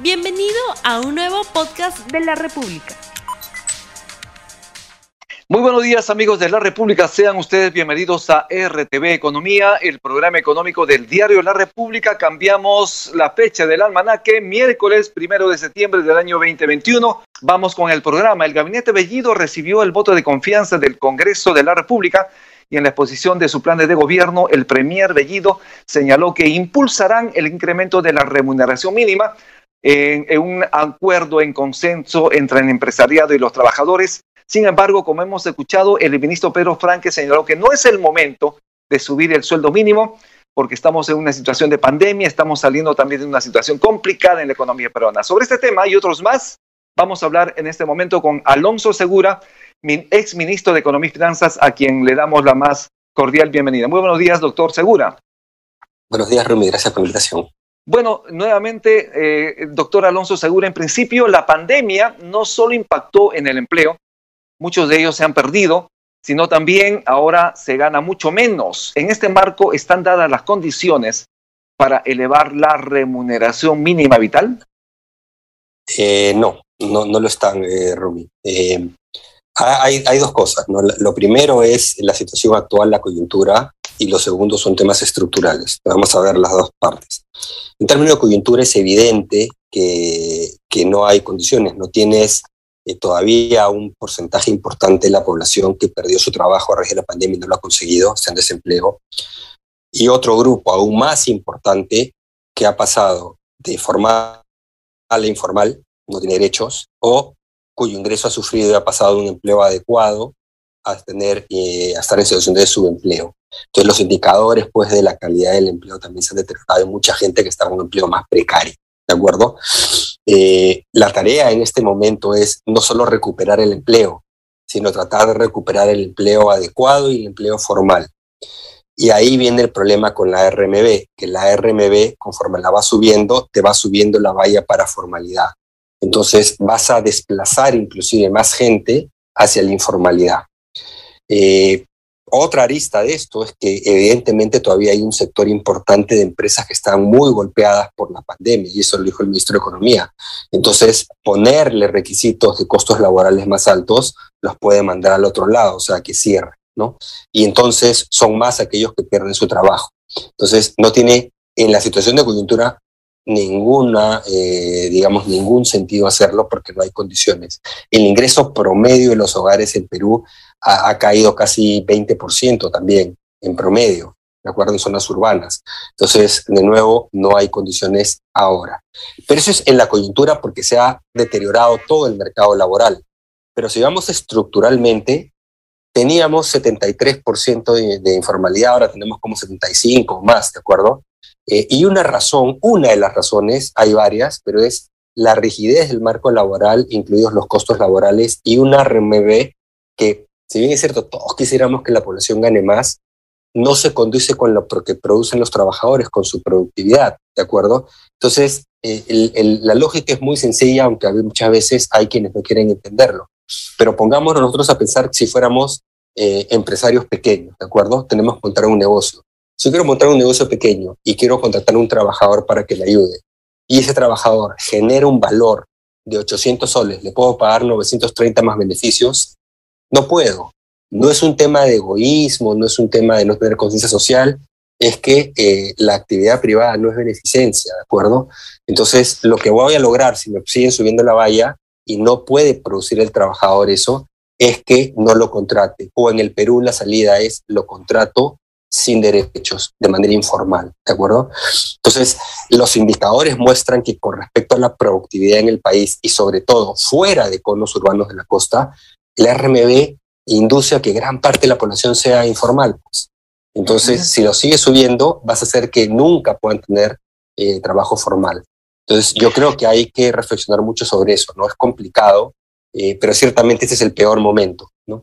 Bienvenido a un nuevo podcast de la República. Muy buenos días amigos de la República, sean ustedes bienvenidos a RTV Economía, el programa económico del diario La República. Cambiamos la fecha del almanaque, miércoles primero de septiembre del año 2021. Vamos con el programa. El gabinete Bellido recibió el voto de confianza del Congreso de la República y en la exposición de su plan de gobierno, el Premier Bellido señaló que impulsarán el incremento de la remuneración mínima en, un acuerdo en consenso entre el empresariado y los trabajadores. Sin embargo, como hemos escuchado, el ministro Pedro Franque señaló que no es el momento de subir el sueldo mínimo porque estamos en una situación de pandemia, estamos saliendo también de una situación complicada en la economía peruana. Sobre este tema y otros más, vamos a hablar en este momento con Alonso Segura, ex ministro de Economía y Finanzas, a quien le damos la más cordial bienvenida. Muy buenos días, doctor Segura. Buenos días, Rumi. Gracias por la invitación. Bueno, nuevamente, eh, doctor Alonso Segura, en principio la pandemia no solo impactó en el empleo, muchos de ellos se han perdido, sino también ahora se gana mucho menos. En este marco, ¿están dadas las condiciones para elevar la remuneración mínima vital? Eh, no, no, lo están, eh, Rumi. Eh, hay, hay, dos cosas. ¿no? Lo primero es la situación actual, la coyuntura, y lo segundo son temas estructurales. Vamos a ver las dos partes. En términos de coyuntura es evidente que, que no hay condiciones, no tienes eh, todavía un porcentaje importante de la población que perdió su trabajo a raíz de la pandemia y no lo ha conseguido, está en desempleo, y otro grupo aún más importante que ha pasado de formal a informal, no tiene derechos, o cuyo ingreso ha sufrido y ha pasado de un empleo adecuado a, tener, eh, a estar en situación de subempleo. Entonces los indicadores pues, de la calidad del empleo también se han deteriorado. Hay mucha gente que está en un empleo más precario, ¿de acuerdo? Eh, la tarea en este momento es no solo recuperar el empleo, sino tratar de recuperar el empleo adecuado y el empleo formal. Y ahí viene el problema con la RMB, que la RMB, conforme la va subiendo, te va subiendo la valla para formalidad. Entonces vas a desplazar inclusive más gente hacia la informalidad. Eh, otra arista de esto es que evidentemente todavía hay un sector importante de empresas que están muy golpeadas por la pandemia, y eso lo dijo el ministro de Economía. Entonces, ponerle requisitos de costos laborales más altos los puede mandar al otro lado, o sea, que cierre, ¿no? Y entonces son más aquellos que pierden su trabajo. Entonces, no tiene, en la situación de coyuntura, ninguna, eh, digamos, ningún sentido hacerlo porque no hay condiciones. El ingreso promedio de los hogares en Perú ha, caído casi 20% también en promedio, ¿de acuerdo? En zonas urbanas. Entonces, de nuevo, no hay condiciones ahora. Pero eso es en la coyuntura porque se ha deteriorado todo el mercado laboral. Pero si vamos estructuralmente, teníamos 73% de, de, informalidad, ahora tenemos como 75 o más, ¿de acuerdo? Eh, y una razón, una de las razones, hay varias, pero es la rigidez del marco laboral, incluidos los costos laborales, y una RMB que, si bien es cierto, todos quisiéramos que la población gane más, no se conduce con lo que producen los trabajadores, con su productividad, ¿de acuerdo? Entonces, eh, la lógica es muy sencilla, aunque muchas veces hay quienes no quieren entenderlo. Pero pongámonos nosotros a pensar si fuéramos eh, empresarios pequeños, ¿de acuerdo? Tenemos que montar un negocio. Si quiero montar un negocio pequeño y quiero contratar a un trabajador para que le ayude, y ese trabajador genera un valor de 800 soles, le puedo pagar 930 más beneficios, no puedo. No es un tema de egoísmo, no es un tema de no tener conciencia social, es que eh, la actividad privada no es beneficencia, ¿de acuerdo? Entonces, lo que voy a lograr si me siguen subiendo la valla y no puede producir el trabajador eso, es que no lo contrate. O en el Perú la salida es lo contrato sin derechos, de manera informal, ¿de acuerdo? Entonces, los indicadores muestran que con respecto a la productividad en el país y sobre todo fuera de conos urbanos de la costa, el RMB induce a que gran parte de la población sea informal. Pues. Entonces, si lo sigue subiendo, vas a hacer que nunca puedan tener eh, trabajo formal. Entonces, yo creo que hay que reflexionar mucho sobre eso, ¿no? Es complicado, eh, pero ciertamente este es el peor momento, ¿no?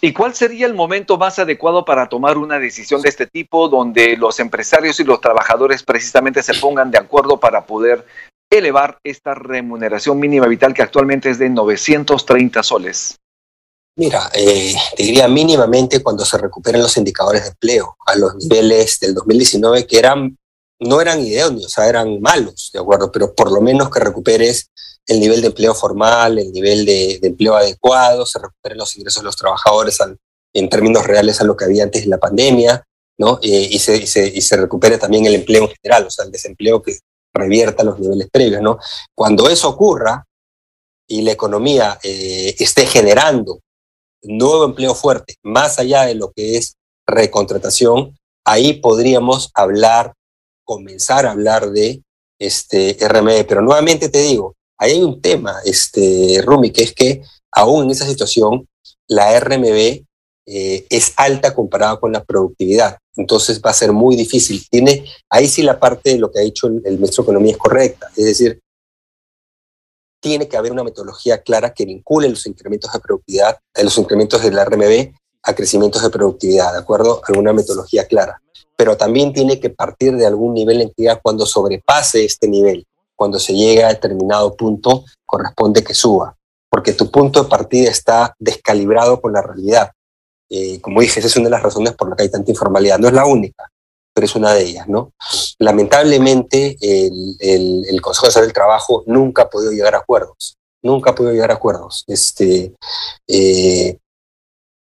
¿Y cuál sería el momento más adecuado para tomar una decisión de este tipo donde los empresarios y los trabajadores precisamente se pongan de acuerdo para poder elevar esta remuneración mínima vital que actualmente es de 930 soles? Mira, eh, te diría mínimamente cuando se recuperen los indicadores de empleo a los niveles del 2019 que eran no eran idéneos, o sea, eran malos, ¿de acuerdo? Pero por lo menos que recuperes el nivel de empleo formal, el nivel de, empleo adecuado, se recuperen los ingresos de los trabajadores en términos reales a lo que había antes de la pandemia, ¿no? Eh, y, se, y, se, y, se, recupere también el empleo en general, o sea, el desempleo que revierta los niveles previos, ¿no? Cuando eso ocurra y la economía eh, esté generando nuevo empleo fuerte, más allá de lo que es recontratación, ahí podríamos hablar, comenzar a hablar de este RME. Pero nuevamente te digo, ahí hay un tema, este, Rumi, que es que aún en esa situación, la RMB eh, es alta comparada con la productividad. Entonces va a ser muy difícil. Tiene, ahí sí la parte de lo que ha dicho el, el ministro de Economía es correcta. Es decir, tiene que haber una metodología clara que vincule los incrementos de productividad, eh, los incrementos del RMB a crecimientos de productividad, ¿de acuerdo? Alguna metodología clara. Pero también tiene que partir de algún nivel de entidad cuando sobrepase este nivel, cuando se llegue a determinado punto, corresponde que suba, porque tu punto de partida está descalibrado con la realidad. Eh, como dije, esa es una de las razones por las que hay tanta informalidad. No es la única, pero es una de ellas, ¿no? Lamentablemente, el, el, Consejo Nacional del Trabajo nunca ha podido llegar a acuerdos, nunca ha podido llegar a acuerdos. Este, eh,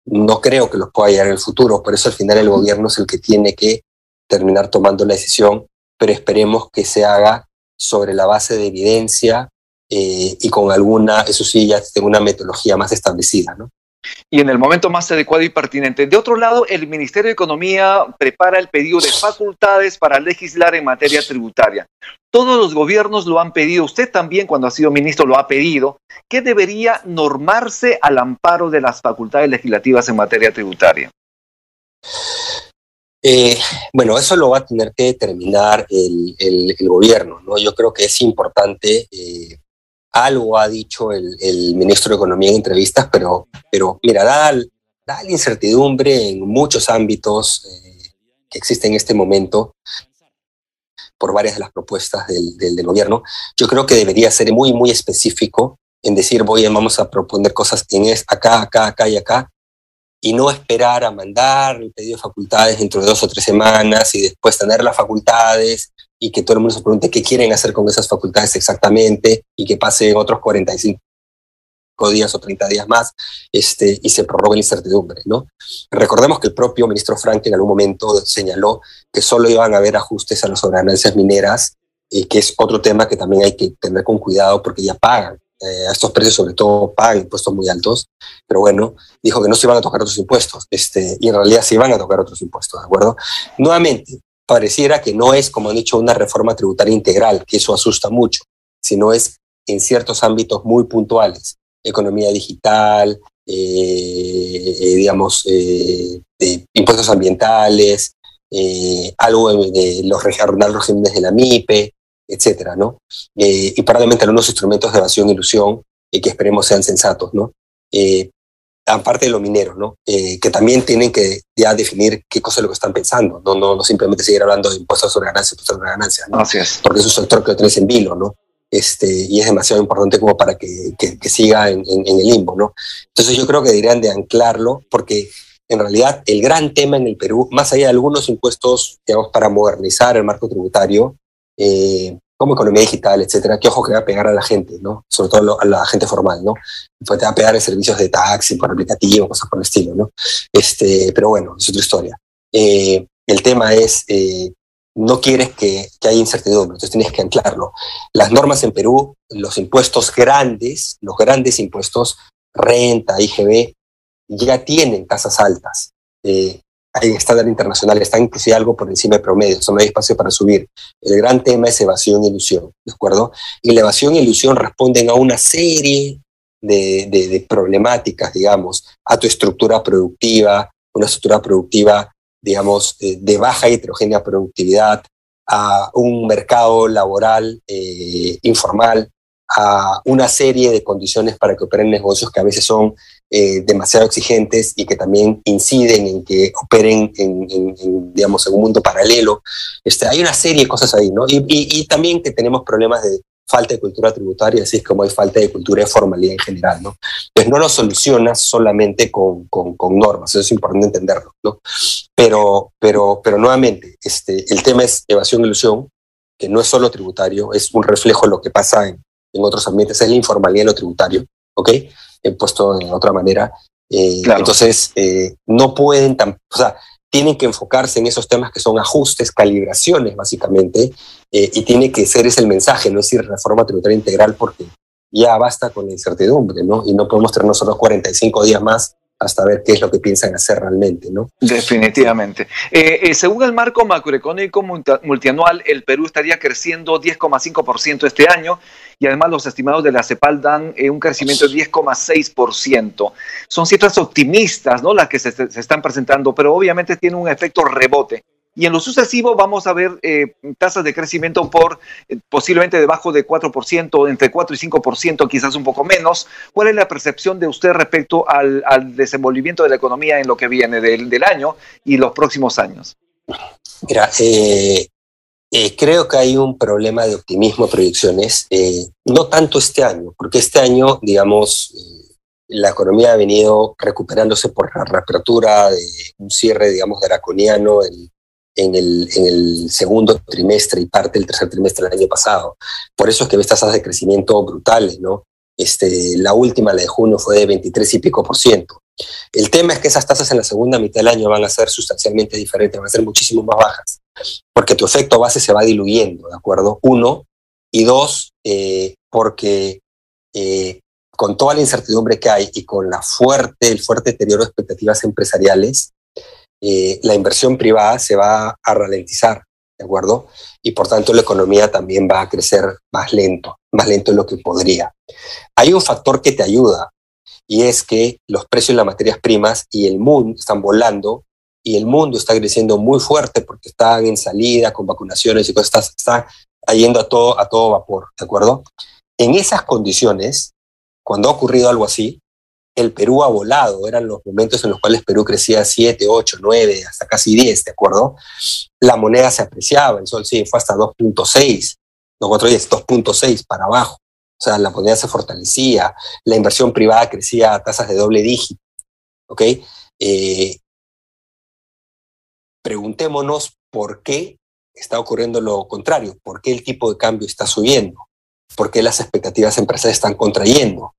no creo que los pueda llegar en el futuro, por eso al final el gobierno es el que tiene que terminar tomando la decisión, pero esperemos que se haga sobre la base de evidencia eh, y con alguna, eso sí, ya tengo una metodología más establecida, ¿no? Y en el momento más adecuado y pertinente. De otro lado, el Ministerio de Economía prepara el pedido de facultades para legislar en materia tributaria. Todos los gobiernos lo han pedido, usted también cuando ha sido ministro lo ha pedido, ¿Qué debería normarse al amparo de las facultades legislativas en materia tributaria. Eh, bueno, eso lo va a tener que determinar el, gobierno, ¿no? Yo creo que es importante eh, algo ha dicho el, ministro de Economía en entrevistas, pero, pero mira, da, da la incertidumbre en muchos ámbitos eh, que existen en este momento por varias de las propuestas del, gobierno. Yo creo que debería ser muy, muy específico en decir, voy, vamos a proponer cosas en es acá, acá, acá y acá, y no esperar a mandar el pedido de facultades dentro de dos o tres semanas y después tener las facultades y que todo el mundo se pregunte qué quieren hacer con esas facultades exactamente y que pase otros 45 días o 30 días más este, y se prorrogue la incertidumbre. ¿no? Recordemos que el propio ministro Frank en algún momento señaló que solo iban a haber ajustes a las ganancias mineras y que es otro tema que también hay que tener con cuidado porque ya pagan. Eh, a estos precios sobre todo pagan impuestos muy altos, pero bueno, dijo que no se iban a tocar otros impuestos, este, y en realidad se iban a tocar otros impuestos, ¿de acuerdo? Nuevamente, pareciera que no es, como han dicho, una reforma tributaria integral, que eso asusta mucho, sino es en ciertos ámbitos muy puntuales, economía digital, eh, eh, digamos, eh, de impuestos ambientales, algo de los regionales regímenes de la MIPE, etcétera, ¿no? y probablemente algunos instrumentos de evasión e ilusión que esperemos sean sensatos, ¿no? Aparte de lo minero, ¿no? Eh, que también tienen que ya definir qué cosa es lo que están pensando, no, no, no simplemente seguir hablando de impuestos sobre ganancias, impuestos sobre ganancias, ¿no? Así es. Porque es un sector que lo tenés en vilo, ¿no? Este, y es demasiado importante como para que, que, que siga en, en, en, el limbo, ¿no? Entonces yo creo que deberían de anclarlo porque en realidad el gran tema en el Perú, más allá de algunos impuestos, digamos, para modernizar el marco tributario, eh, como economía digital, etcétera, que ojo que va a pegar a la gente, ¿no? Sobre todo a la gente formal, ¿no? Pues te va a pegar en servicios de taxi, por aplicativo, cosas por el estilo, ¿no? Este, pero bueno, es otra historia. Eh, el tema es, eh, no quieres que, que, haya incertidumbre, entonces tienes que anclarlo. Las normas en Perú, los impuestos grandes, los grandes impuestos, renta, IGB, ya tienen tasas altas. Eh, hay estándar internacional, está inclusive algo por encima del promedio, no hay espacio para subir. El gran tema es evasión y ilusión, ¿de acuerdo? Y la evasión y ilusión responden a una serie de, de, problemáticas, digamos, a tu estructura productiva, una estructura productiva, digamos, de, de baja y heterogénea productividad, a un mercado laboral eh, informal, a una serie de condiciones para que operen negocios que a veces son eh, demasiado exigentes y que también inciden en que operen en, en, digamos, en un mundo paralelo. Este, hay una serie de cosas ahí, ¿no? Y, y, y, también que tenemos problemas de falta de cultura tributaria, así es como hay falta de cultura de formalidad en general, ¿no? Entonces no lo solucionas solamente con, con, con normas, eso es importante entenderlo, ¿no? Pero, pero, pero nuevamente, este, el tema es evasión y ilusión, que no es solo tributario, es un reflejo de lo que pasa en, en otros ambientes, es la informalidad en lo tributario, ¿ok? He puesto de otra manera. Eh, claro. Entonces, eh, no pueden, o sea, tienen que enfocarse en esos temas que son ajustes, calibraciones, básicamente, eh, y tiene que ser ese el mensaje, no es decir reforma tributaria integral, porque ya basta con la incertidumbre, ¿no? Y no podemos tener nosotros 45 días más hasta ver qué es lo que piensan hacer realmente, ¿no? Definitivamente. Eh, eh, según el marco macroeconómico multianual, el Perú estaría creciendo 10,5% este año y además los estimados de la CEPAL dan eh, un crecimiento de 10,6%. Son cifras optimistas, ¿no? Las que se, se están presentando, pero obviamente tiene un efecto rebote. Y en lo sucesivo vamos a ver eh, tasas de crecimiento por eh, posiblemente debajo de 4%, entre 4 y 5%, quizás un poco menos. ¿Cuál es la percepción de usted respecto al, desenvolvimiento de la economía en lo que viene del, año y los próximos años? Mira, eh, creo que hay un problema de optimismo, proyecciones, no tanto este año, porque este año, digamos, la economía ha venido recuperándose por la reapertura de un cierre, digamos, draconiano en, en, el, en el segundo trimestre y parte del tercer trimestre del año pasado. Por eso es que ves tasas de crecimiento brutales, ¿no? Este, la última, la de junio, fue de 23 y pico por ciento. El tema es que esas tasas en la segunda mitad del año van a ser sustancialmente diferentes, van a ser muchísimo más bajas, porque tu efecto base se va diluyendo, ¿de acuerdo? Uno, y dos, eh, porque eh, con toda la incertidumbre que hay y con la fuerte, el fuerte deterioro de expectativas empresariales, eh, la inversión privada se va a ralentizar, ¿de acuerdo? Y por tanto la economía también va a crecer más lento, más lento de lo que podría. Hay un factor que te ayuda y es que los precios de las materias primas y el mundo están volando y el mundo está creciendo muy fuerte porque están en salida con vacunaciones y cosas, está, está yendo a todo, a todo vapor, ¿de acuerdo? En esas condiciones, cuando ha ocurrido algo así, el Perú ha volado, eran los momentos en los cuales Perú crecía 7, 8, 9, hasta casi 10, ¿de acuerdo? La moneda se apreciaba, el sol sí fue hasta 2.6, no 4.10, 2.6 para abajo. O sea, la moneda se fortalecía, la inversión privada crecía a tasas de doble dígito, ¿ok? Eh, preguntémonos por qué está ocurriendo lo contrario, por qué el tipo de cambio está subiendo, por qué las expectativas empresariales están contrayendo,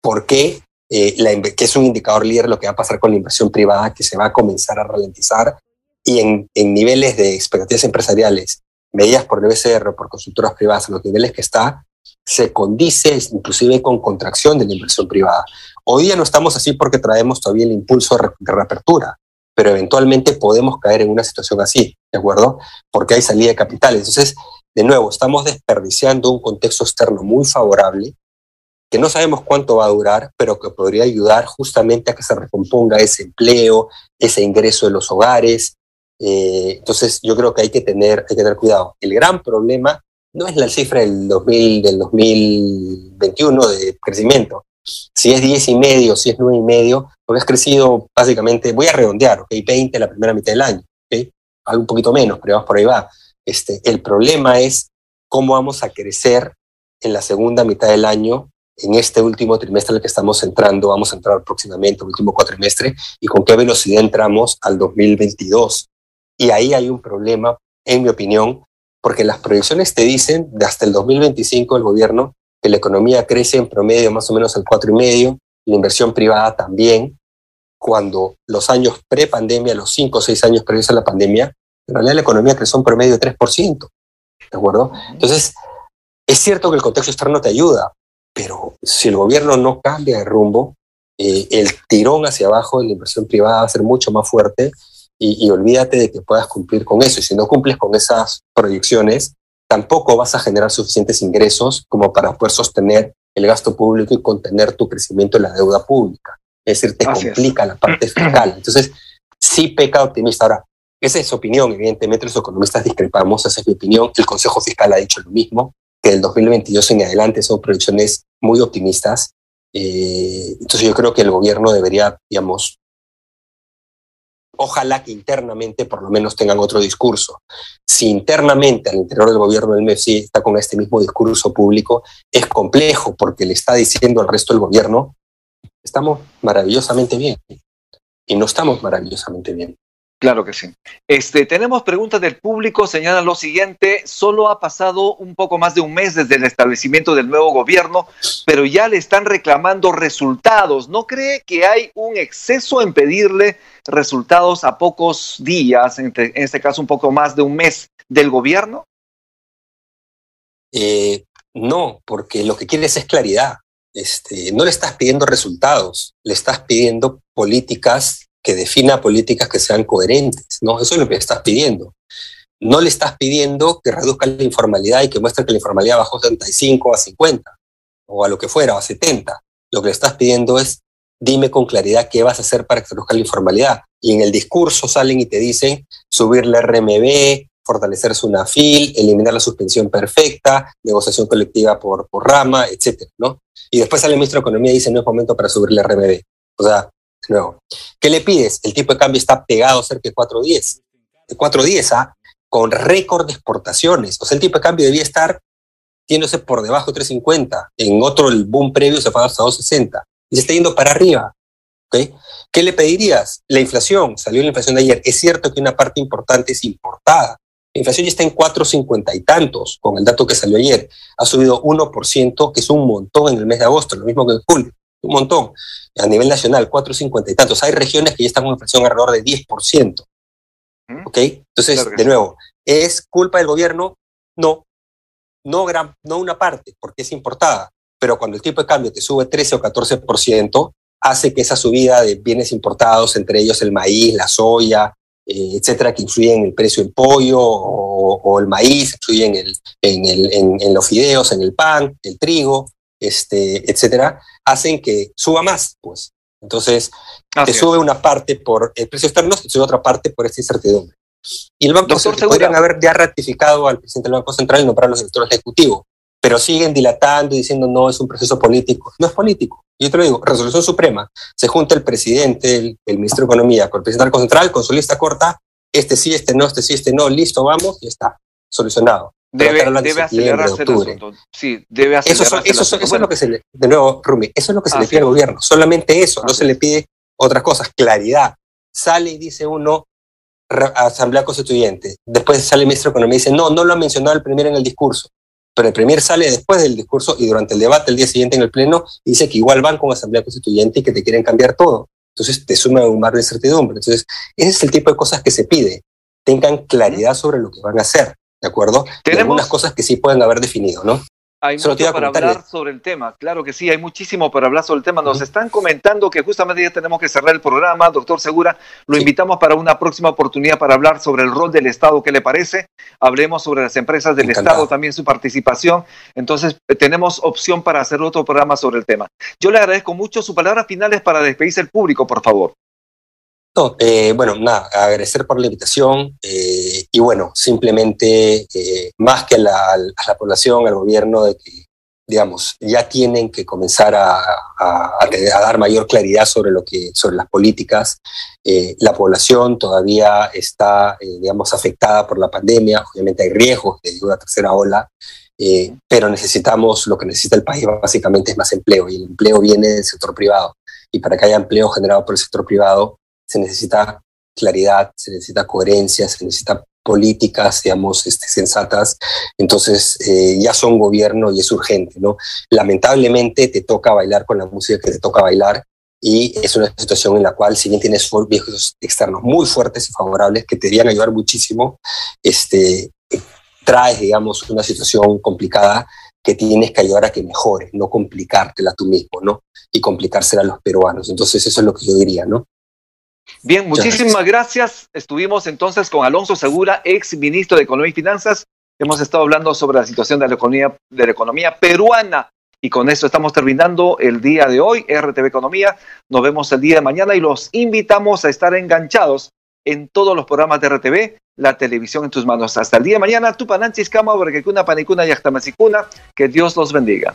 por qué eh, la, que es un indicador líder lo que va a pasar con la inversión privada, que se va a comenzar a ralentizar y en, en niveles de expectativas empresariales medidas por el BCR por consultoras privadas, en los niveles que está, se condice inclusive con contracción de la inversión privada. Hoy día no estamos así porque traemos todavía el impulso de reapertura, pero eventualmente podemos caer en una situación así, ¿de acuerdo? Porque hay salida de capitales. Entonces, de nuevo, estamos desperdiciando un contexto externo muy favorable que no sabemos cuánto va a durar, pero que podría ayudar justamente a que se recomponga ese empleo, ese ingreso de los hogares. Eh, entonces, yo creo que hay que, tener, hay que tener cuidado. El gran problema no es la cifra del, 2000, del 2021 de crecimiento. Si es 10 y medio, si es 9 y medio, porque has crecido básicamente, voy a redondear, ¿ok? 20 la primera mitad del año, ¿ok? Algo un poquito menos, pero por ahí va. Este, el problema es cómo vamos a crecer en la segunda mitad del año en este último trimestre en el que estamos entrando, vamos a entrar próximamente, último cuatrimestre, y con qué velocidad entramos al 2022. Y ahí hay un problema, en mi opinión, porque las proyecciones te dicen de hasta el 2025 el gobierno que la economía crece en promedio más o menos al 4,5, la inversión privada también, cuando los años pre-pandemia, los 5 o 6 años previos a la pandemia, en realidad la economía creció en promedio de 3%. ¿De acuerdo? Entonces, es cierto que el contexto externo te ayuda, pero si el gobierno no cambia de rumbo, eh, el tirón hacia abajo de la inversión privada va a ser mucho más fuerte y, y, olvídate de que puedas cumplir con eso. Y si no cumples con esas proyecciones, tampoco vas a generar suficientes ingresos como para poder sostener el gasto público y contener tu crecimiento en la deuda pública. Es decir, te Así complica es. la parte fiscal. Entonces, sí peca optimista. Ahora, esa es su opinión, evidentemente los economistas discrepamos, esa es mi opinión. El Consejo Fiscal ha dicho lo mismo que del 2022 en adelante son proyecciones muy optimistas. Eh, entonces yo creo que el gobierno debería, digamos, Ojalá que internamente por lo menos tengan otro discurso. Si internamente al interior del gobierno del MEFSI está con este mismo discurso público, es complejo porque le está diciendo al resto del gobierno, estamos maravillosamente bien. Y no estamos maravillosamente bien. Claro que sí. Este, tenemos preguntas del público, señalan lo siguiente, solo ha pasado un poco más de un mes desde el establecimiento del nuevo gobierno, pero ya le están reclamando resultados. ¿No cree que hay un exceso en pedirle resultados a pocos días, en este caso un poco más de un mes del gobierno? Eh, no, porque lo que quieres es claridad. Este, no le estás pidiendo resultados, le estás pidiendo políticas que defina políticas que sean coherentes, ¿no? Eso es lo que estás pidiendo. No le estás pidiendo que reduzca la informalidad y que muestre que la informalidad bajó de 35 a 50 o a lo que fuera, o a 70. Lo que le estás pidiendo es, dime con claridad qué vas a hacer para que reduzca la informalidad. Y en el discurso salen y te dicen subir la RMB, fortalecer su NAFIL, eliminar la suspensión perfecta, negociación colectiva por, rama, etc. ¿no? Y después sale el ministro de Economía y dice no es momento para subir la RMB. O sea, nuevo. ¿Qué le pides? El tipo de cambio está pegado cerca de 4.10. De 4.10 ¿ah? con récord de exportaciones. O sea, el tipo de cambio debía estar yéndose por debajo de 3.50. En otro, el boom previo se fue hasta 2.60. Y se está yendo para arriba. ¿Qué le pedirías? La inflación. Salió la inflación de ayer. Es cierto que una parte importante es importada. La inflación ya está en 4.50 y tantos, con el dato que salió ayer. Ha subido 1%, que es un montón en el mes de agosto, lo mismo que en julio un montón. A nivel nacional, 4,50 y tantos. Hay regiones que ya están con inflación alrededor de 10%. ¿Ok? Entonces, de nuevo, ¿es culpa del gobierno? No. No, gran, no una parte, porque es importada. Pero cuando el tipo de cambio te sube 13 o 14%, hace que esa subida de bienes importados, entre ellos el maíz, la soya, eh, etcétera, que influyen en el precio del pollo o, el maíz, influyen en, el, en, el, en, los fideos, en el pan, el trigo, este, etcétera, hacen que suba más, pues. Entonces, te sube una parte por el precio externo y sube otra parte por esta incertidumbre. Y el Banco Central podrían haber ya ratificado al presidente del Banco Central y no para los sectores ejecutivos, pero siguen dilatando y diciendo no, es un proceso político. No es político. Yo te lo digo, resolución suprema. Se junta el presidente, el, el ministro de Economía con el presidente del Banco Central, con su lista corta, este sí, este no, este sí, este no, listo, vamos, y está, solucionado. Debe, debe acelerarse el asunto. Sí, debe acelerarse eso, eso, eso es lo que se le, de nuevo, Rumi, eso es lo que se le pide al gobierno. Solamente eso, no se le pide otras cosas. Claridad. Sale y dice uno, Asamblea Constituyente. Después sale el ministro de Economía y dice, no, no lo ha mencionado el primer en el discurso. Pero el primer sale después del discurso y durante el debate el día siguiente en el Pleno dice que igual van con Asamblea Constituyente y que te quieren cambiar todo. Entonces te suma un mar de incertidumbre. Entonces, ese es el tipo de cosas que se pide. Tengan claridad sobre lo que van a hacer. ¿De acuerdo? Tenemos algunas cosas que sí pueden haber definido, ¿no? Hay mucho para hablar sobre el tema, claro que sí, hay muchísimo para hablar sobre el tema. Nos están comentando que justamente ya tenemos que cerrar el programa, doctor Segura. Lo invitamos para una próxima oportunidad para hablar sobre el rol del Estado, ¿qué le parece? Hablemos sobre las empresas del Estado, también su participación. Entonces, eh, tenemos opción para hacer otro programa sobre el tema. Yo le agradezco mucho sus palabras finales para despedirse el público, por favor. Eh, bueno, nada, agradecer por la invitación eh, y bueno, simplemente eh, más que a la, la, población, al gobierno, de que, digamos, ya tienen que comenzar a, dar mayor claridad sobre, lo que, sobre las políticas. la población todavía está, digamos, afectada por la pandemia, obviamente hay riesgos de una tercera ola, pero necesitamos, lo que necesita el país básicamente es más empleo y el empleo viene del sector privado. Y para que haya empleo generado por el sector privado, se necesita claridad, se necesita coherencia, se necesita políticas, digamos, este, sensatas. Entonces, eh, ya son gobierno y es urgente, ¿no? Lamentablemente te toca bailar con la música que te toca bailar y es una situación en la cual, si bien tienes viejos externos muy fuertes y favorables que te deberían ayudar muchísimo, este, traes, digamos, una situación complicada que tienes que ayudar a que mejore, no complicártela tú mismo, ¿no? Y complicársela a los peruanos. Entonces, eso es lo que yo diría, ¿no? Bien, muchísimas gracias. Estuvimos entonces con Alonso Segura, ex ministro de Economía y Finanzas. Hemos estado hablando sobre la situación de la economía, de la economía peruana. Y con esto estamos terminando el día de hoy, RTV Economía. Nos vemos el día de mañana y los invitamos a estar enganchados en todos los programas de RTV, la televisión en tus manos. Hasta el día de mañana, tu pananchis cama, kuna panicuna y Que Dios los bendiga.